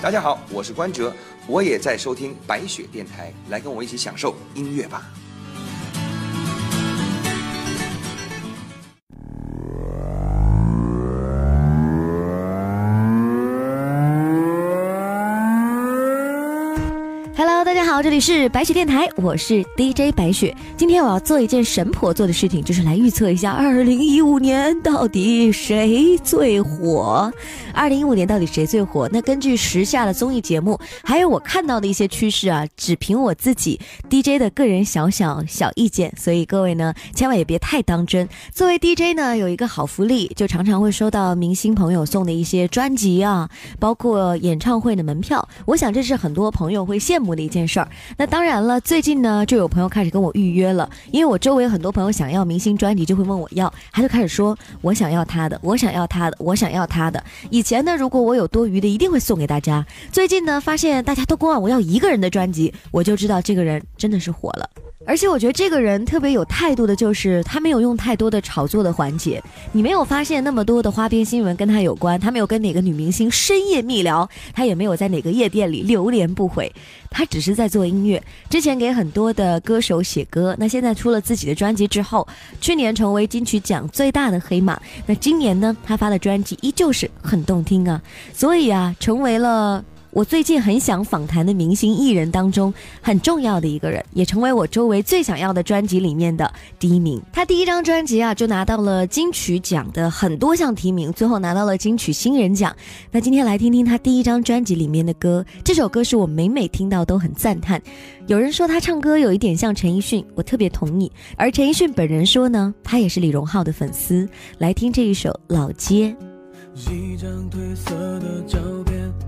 大家好，我是关喆，我也在收听白雪电台，来跟我一起享受音乐吧。这里是白雪电台，我是 DJ 白雪。今天我要做一件神婆做的事情，就是来预测一下二零一五年到底谁最火。二零一五年到底谁最火？那根据时下的综艺节目，还有我看到的一些趋势啊，只凭我自己 DJ 的个人小小小意见，所以各位呢，千万也别太当真。作为 DJ 呢，有一个好福利，就常常会收到明星朋友送的一些专辑啊，包括演唱会的门票。我想这是很多朋友会羡慕的一件事儿。那当然了，最近呢，就有朋友开始跟我预约了，因为我周围很多朋友想要明星专辑，就会问我要，他就开始说，我想要他的，我想要他的，我想要他的。以前呢，如果我有多余的，一定会送给大家。最近呢，发现大家都光我要一个人的专辑，我就知道这个人真的是火了。而且我觉得这个人特别有态度的，就是他没有用太多的炒作的环节。你没有发现那么多的花边新闻跟他有关，他没有跟哪个女明星深夜密聊，他也没有在哪个夜店里流连不悔，他只是在做音乐。之前给很多的歌手写歌，那现在出了自己的专辑之后，去年成为金曲奖最大的黑马。那今年呢，他发的专辑依旧是很动听啊，所以啊，成为了。我最近很想访谈的明星艺人当中很重要的一个人，也成为我周围最想要的专辑里面的第一名。他第一张专辑啊，就拿到了金曲奖的很多项提名，最后拿到了金曲新人奖。那今天来听听他第一张专辑里面的歌，这首歌是我每每听到都很赞叹。有人说他唱歌有一点像陈奕迅，我特别同意。而陈奕迅本人说呢，他也是李荣浩的粉丝。来听这一首《老街》。一张褪色的照片。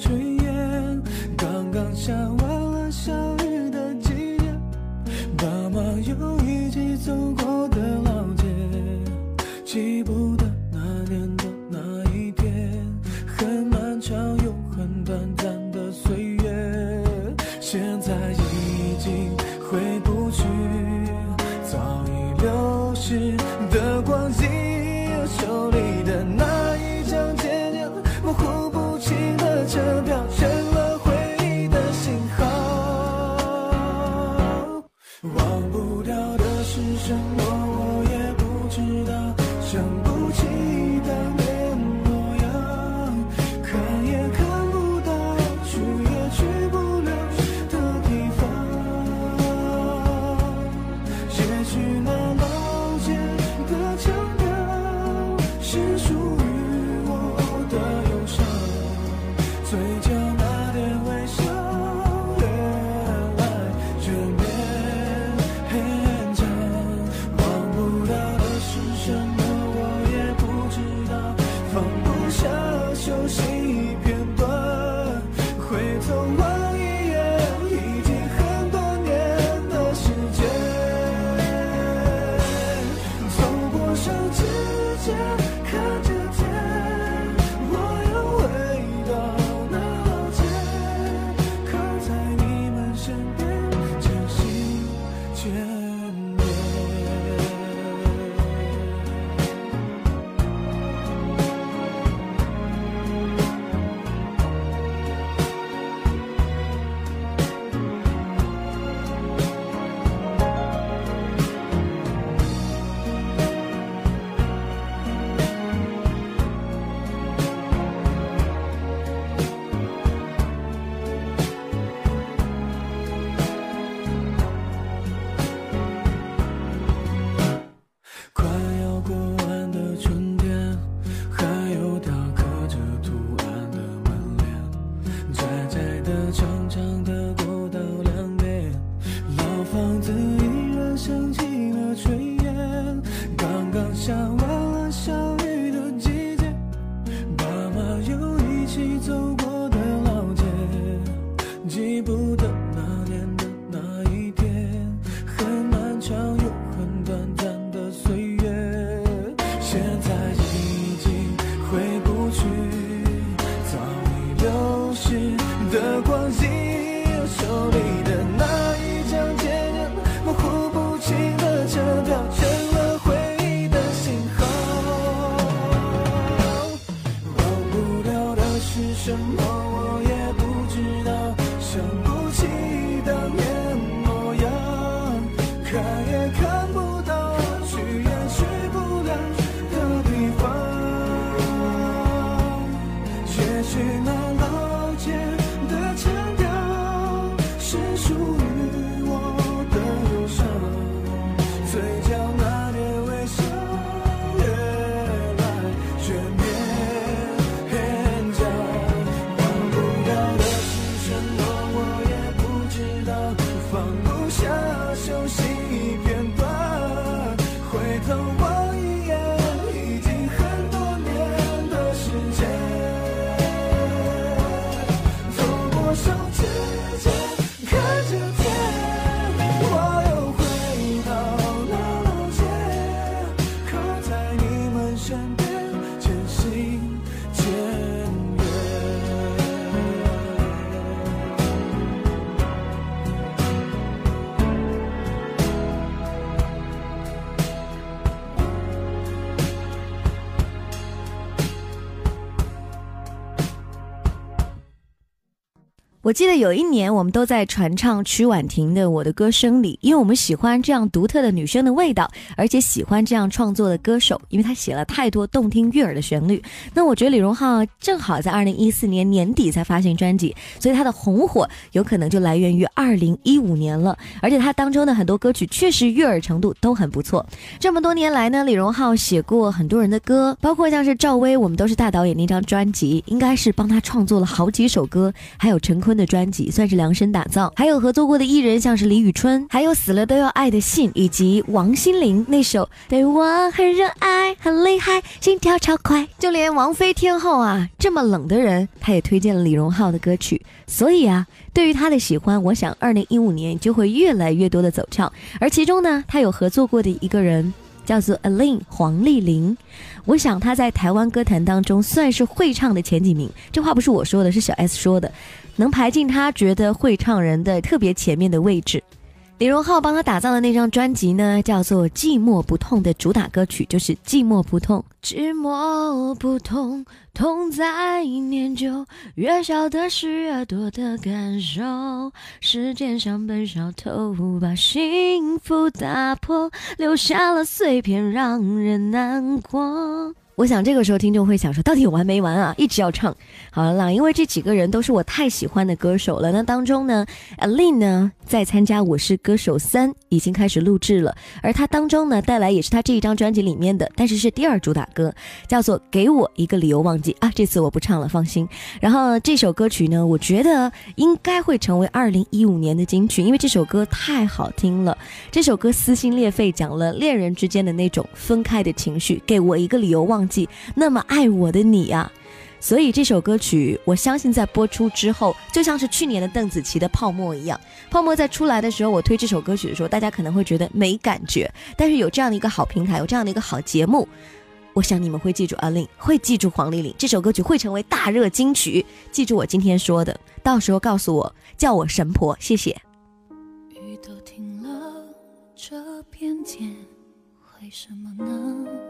炊烟刚刚下完嘴角。我记得有一年，我们都在传唱曲婉婷的《我的歌声》里，因为我们喜欢这样独特的女生的味道，而且喜欢这样创作的歌手，因为她写了太多动听悦耳的旋律。那我觉得李荣浩正好在二零一四年年底才发行专辑，所以他的红火有可能就来源于二零一五年了。而且他当中的很多歌曲确实悦耳程度都很不错。这么多年来呢，李荣浩写过很多人的歌，包括像是赵薇《我们都是大导演》那张专辑，应该是帮他创作了好几首歌，还有陈坤的专辑，算是量身打造。还有合作过的艺人，像是李宇春，还有死了都要爱的信，以及王心凌那首对我很热爱，很厉害，心跳超快。就连王菲天后啊，这么冷的人，她也推荐了李荣浩的歌曲。所以啊，对于他的喜欢，我想二零一五年就会越来越多的走俏。而其中呢，他有合作过的一个人。叫做 Alin 黄丽玲，我想她在台湾歌坛当中算是会唱的前几名，这话不是我说的，是小 S 说的，能排进她觉得会唱人的特别前面的位置。李荣浩帮他打造的那张专辑呢，叫做《寂寞不痛》的主打歌曲就是《寂寞不痛》。寂寞不痛，痛在念旧，越少的是越多的感受。时间像本小偷，把幸福打破，留下了碎片，让人难过。我想这个时候听众会想说，到底有完没完啊？一直要唱。好了啦，因为这几个人都是我太喜欢的歌手了。那当中呢，Alin 呢在参加《我是歌手三》已经开始录制了，而他当中呢带来也是他这一张专辑里面的，但是是第二主打歌，叫做《给我一个理由忘记》啊。这次我不唱了，放心。然后这首歌曲呢，我觉得应该会成为二零一五年的金曲，因为这首歌太好听了。这首歌撕心裂肺，讲了恋人之间的那种分开的情绪。给我一个理由忘那么爱我的你啊、所以这首歌曲，我相信在播出之后，就像是去年的邓紫棋的《泡沫》一样。泡沫在出来的时候，我推这首歌曲的时候，大家可能会觉得没感觉，但是有这样的一个好平台，有这样的一个好节目，我想你们会记住阿令，会记住黄丽玲，这首歌曲会成为大热金曲。记住我今天说的，到时候告诉我，叫我神婆，谢谢。雨都停了，这片天为什么呢？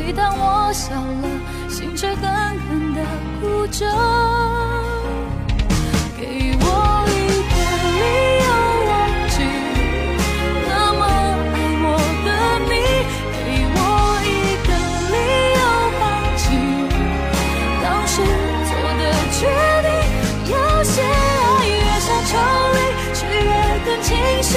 每当我笑了，心却狠狠地哭着。给我一个理由忘记那么爱我的你，给我一个理由放弃当时做的决定。有些爱越想抽离，却越更清晰。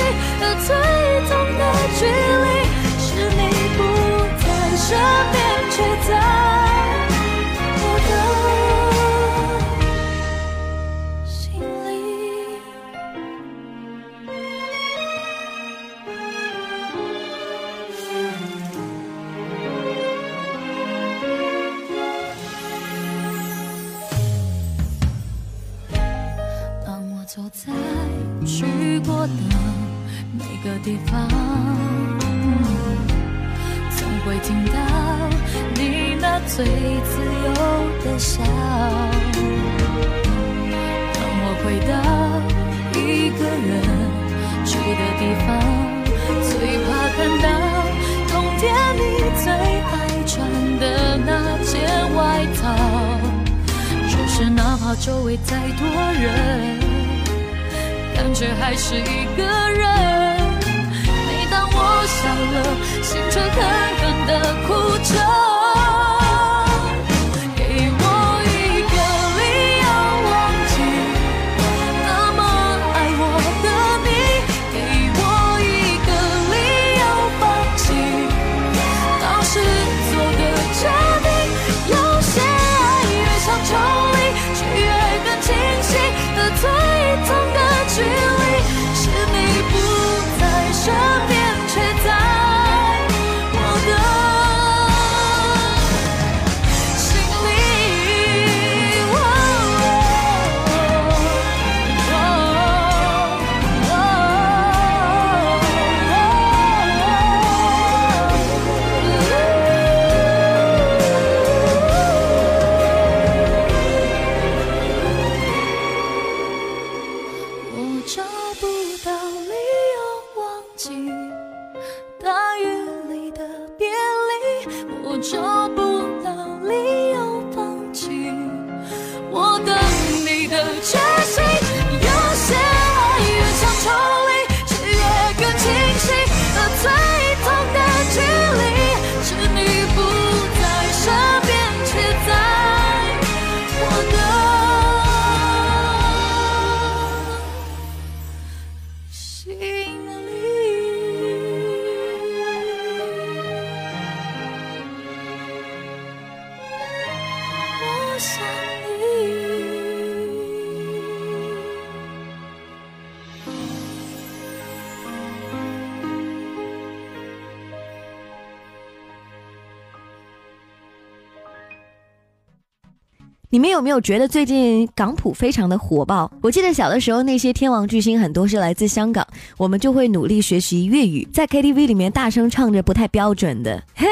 多人，感觉还是一个人。每当我笑了，心却狠狠的哭着。你们有没有觉得最近港普非常的火爆？我记得小的时候，那些天王巨星很多是来自香港，我们就会努力学习粤语，在 KTV 里面大声唱着不太标准的“嘿，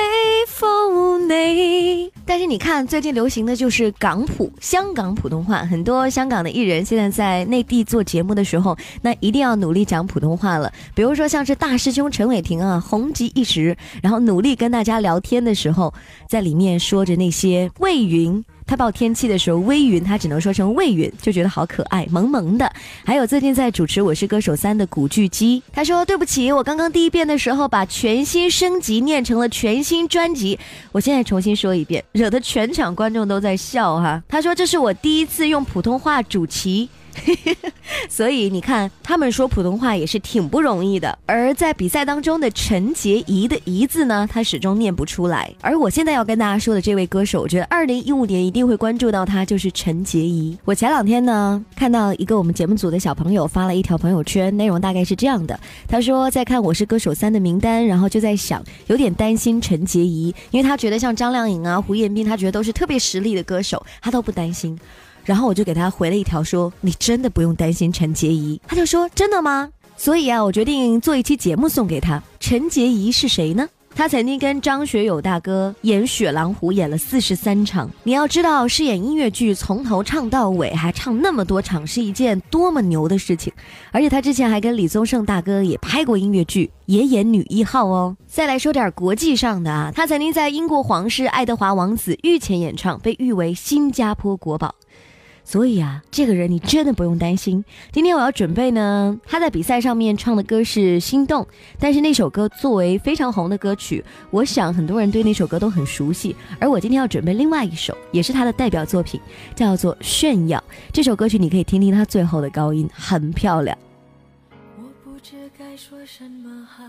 风你”。但是你看，最近流行的就是港普，香港普通话。很多香港的艺人现在在内地做节目的时候，那一定要努力讲普通话了。比如说像是大师兄陈伟霆啊，红极一时，然后努力跟大家聊天的时候，在里面说着那些魏云。他报天气的时候，微云他只能说成魏云，就觉得好可爱，萌萌的。还有最近在主持《我是歌手三》的古巨基，他说对不起，我刚刚第一遍的时候把全新升级念成了全新专辑，我现在重新说一遍，惹得全场观众都在笑哈。他说这是我第一次用普通话主持。所以你看，他们说普通话也是挺不容易的。而在比赛当中的陈洁仪的“仪”字呢，他始终念不出来。而我现在要跟大家说的这位歌手，我觉得二零一五年一定会关注到他，就是陈洁仪。我前两天呢，看到一个我们节目组的小朋友发了一条朋友圈，内容大概是这样的：他说在看《我是歌手三》的名单，然后就在想，有点担心陈洁仪，因为他觉得像张靓颖啊、胡彦斌，他觉得都是特别实力的歌手，他都不担心。然后我就给他回了一条说：“你真的不用担心陈洁仪。”他就说：“真的吗？”所以啊，我决定做一期节目送给他。陈洁仪是谁呢？他曾经跟张学友大哥演《雪狼湖》演了四十三场。你要知道，饰演音乐剧从头唱到尾，还唱那么多场，是一件多么牛的事情。而且他之前还跟李宗盛大哥也拍过音乐剧，也演女一号哦。再来说点国际上的啊，他曾经在英国皇室爱德华王子御前演唱，被誉为新加坡国宝。所以啊，这个人你真的不用担心。今天我要准备呢，他在比赛上面唱的歌是《心动》，但是那首歌作为非常红的歌曲，我想很多人对那首歌都很熟悉。而我今天要准备另外一首，也是他的代表作品，叫做《炫耀》。这首歌曲你可以听听他最后的高音，很漂亮。我不知该说什么好，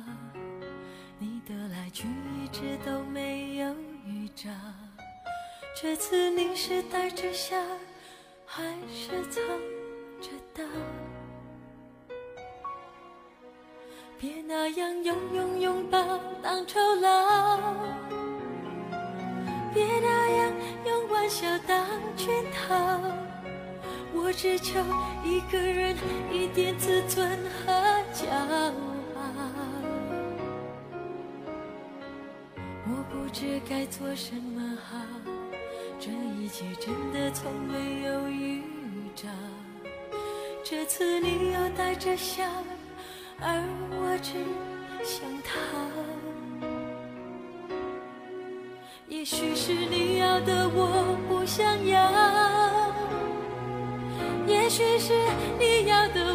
你的来去一直都没有预兆。这次你是带着笑，还是藏着刀？别那样用用拥抱当酬劳，别那样用玩笑当圈套。我只求一个人一点自尊和骄傲。我不知该做什么好，自己真的从没有预兆。这次你又带着笑，而我只想逃。也许是你要的我不想要，也许是你要的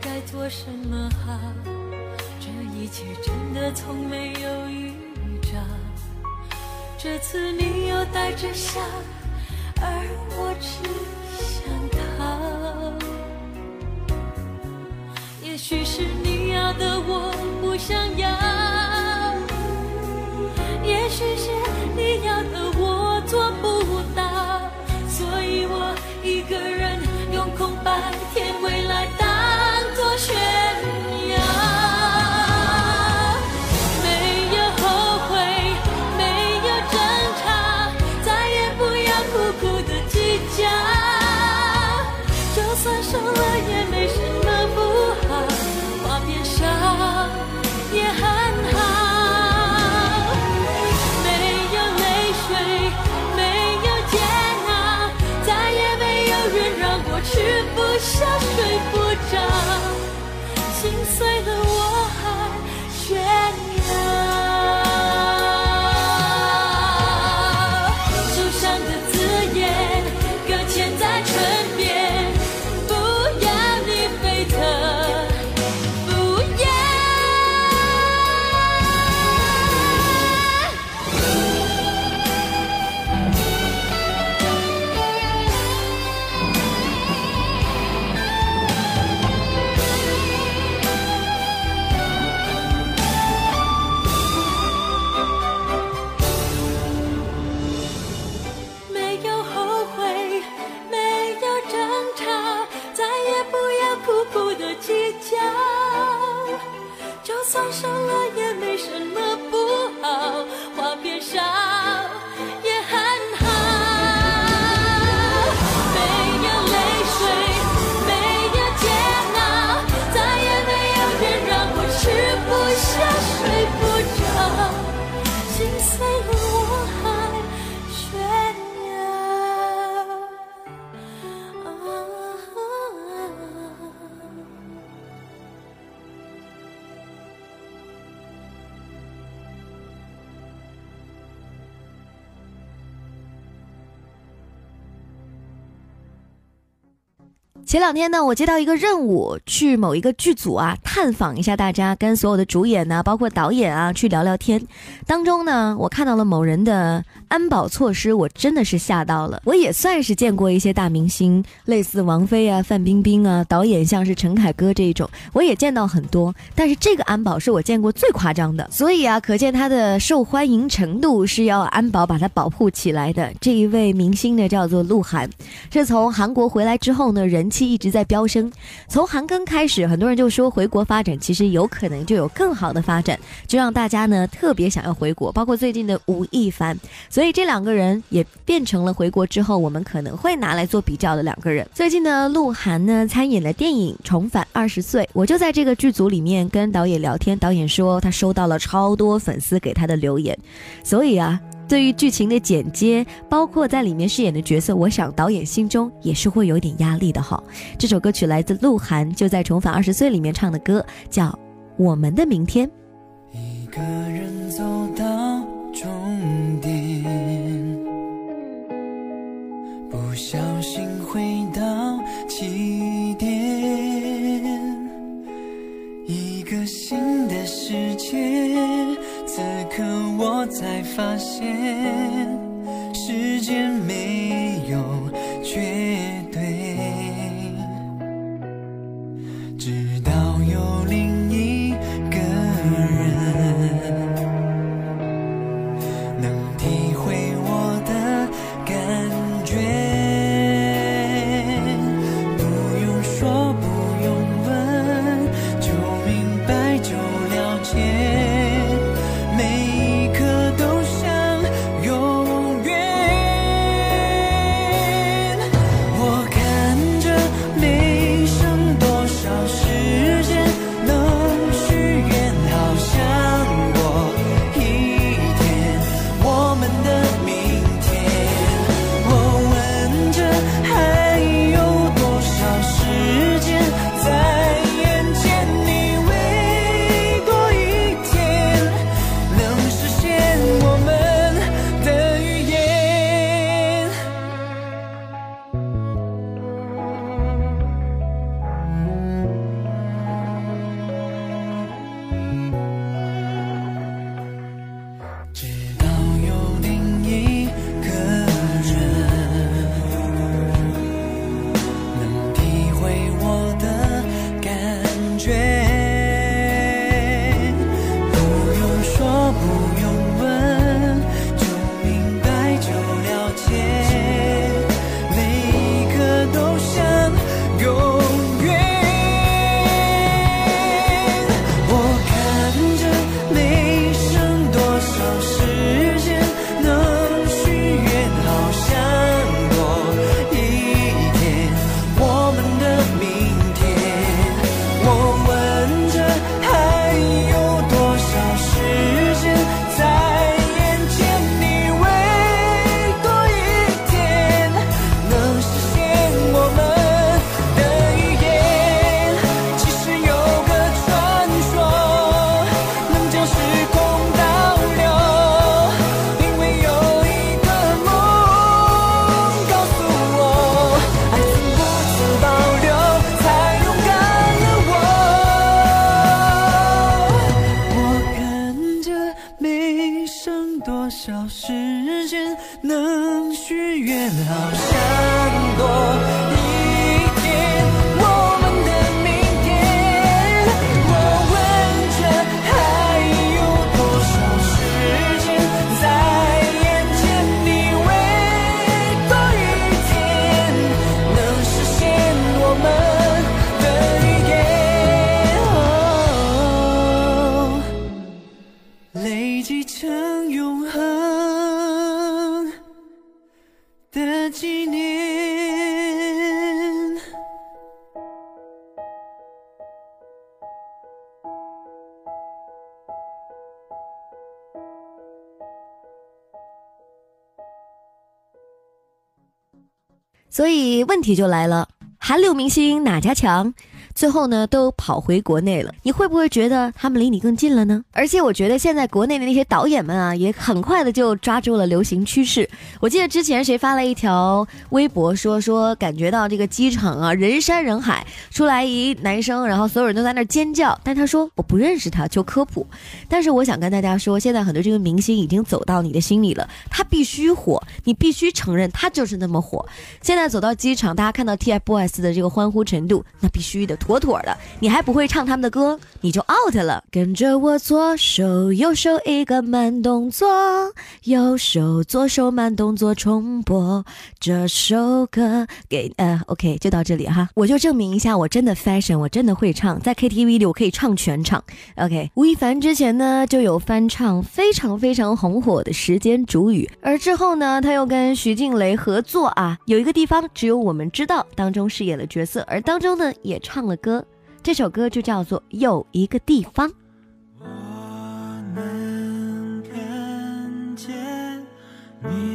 该做什么好，这一切真的从没有预兆。这次你又带着笑，而我只想逃。也许是你要的我不想要，前两天呢，我接到一个任务，去某一个剧组啊，探访一下大家，跟所有的主演呐、包括导演啊，去聊聊天。当中呢，我看到了某人的安保措施，我真的是吓到了。我也算是见过一些大明星，类似王菲啊、范冰冰啊，导演像是陈凯歌这一种，我也见到很多。但是这个安保是我见过最夸张的，所以啊，可见他的受欢迎程度是要安保把他保护起来的。这一位明星呢，叫做鹿晗，是从韩国回来之后呢，人气一直在飙升。从韩庚开始，很多人就说回国发展其实有可能就有更好的发展，就让大家呢特别想要回国。包括最近的吴亦凡，所以这两个人也变成了回国之后我们可能会拿来做比较的两个人。最近呢，鹿晗呢参演了电影《重返二十岁》，我就在这个剧组里面跟导演聊天，导演说他收到了超多粉丝给他的留言，所以啊。对于剧情的剪接，包括在里面饰演的角色，我想导演心中也是会有点压力的哈。这首歌曲来自鹿晗，就在《重返二十岁》里面唱的歌，叫《我们的明天》。一个人走到终点，不小心回到起我才发现，所以问题就来了，韩流明星哪家强？最后呢，都跑回国内了。你会不会觉得他们离你更近了呢？而且我觉得现在国内的那些导演们啊，也很快的就抓住了流行趋势。我记得之前谁发了一条微博说说，感觉到这个机场啊人山人海，出来一男生，然后所有人都在那尖叫，但他说我不认识他，求科普。但是我想跟大家说，现在很多这个明星已经走到你的心里了，他必须火，你必须承认他就是那么火。现在走到机场，大家看到 TFBOYS 的这个欢呼程度，那必须的，妥妥的。你还不会唱他们的歌，你就 out 了。跟着我左手右手一个慢动作，右手左手慢动作重播这首歌给呃 OK 就到这里哈，我就证明一下我真的 fashion，我真的会唱，在 KTV 里我可以唱全场。OK，吴亦凡之前呢就有翻唱非常非常红火的《时间煮雨》，而之后呢他又跟徐静蕾合作啊，有一个地方只有我们知道，当中饰演了角色，而当中呢也唱了歌，这首歌就叫做《有一个地方》。我能看见你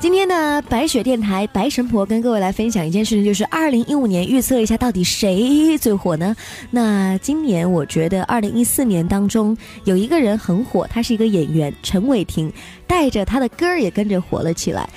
今天呢，白雪电台白神婆跟各位来分享一件事情，就是二零一五年预测一下到底谁最火呢？那今年我觉得二零一四年当中有一个人很火，他是一个演员陈伟霆，带着他的歌儿也跟着火了起来。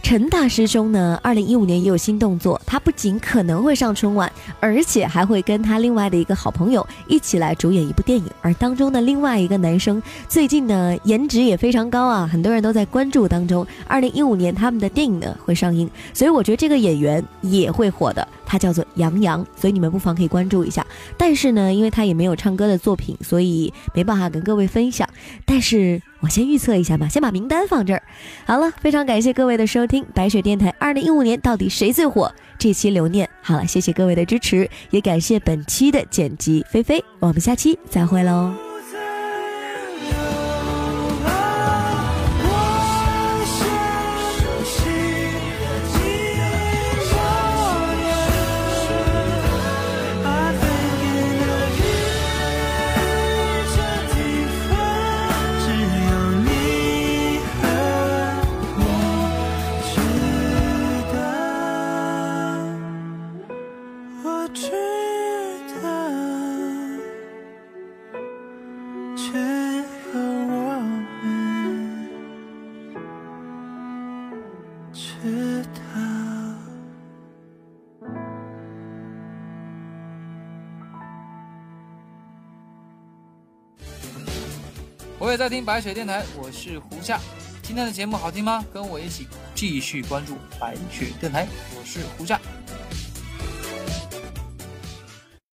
陈大师兄呢，二零一五年也有新动作，他不仅可能会上春晚，而且还会跟他另外的一个好朋友一起来主演一部电影。而当中的另外一个男生，最近呢颜值也非常高啊，很多人都在关注当中。二零一五年他们的电影呢会上映，所以我觉得这个演员也会火的，他叫做杨洋，所以你们不妨可以关注一下。但是呢，因为他也没有唱歌的作品，所以没办法跟各位分享。但是我先预测一下吧，先把名单放这儿。好了，非常感谢各位的收听，白雪电台二零一五年到底谁最火？这期留念好了，谢谢各位的支持，也感谢本期的剪辑菲菲，我们下期再会喽。在听白雪电台，我是胡夏。今天的节目好听吗？跟我一起继续关注白雪电台，我是胡夏。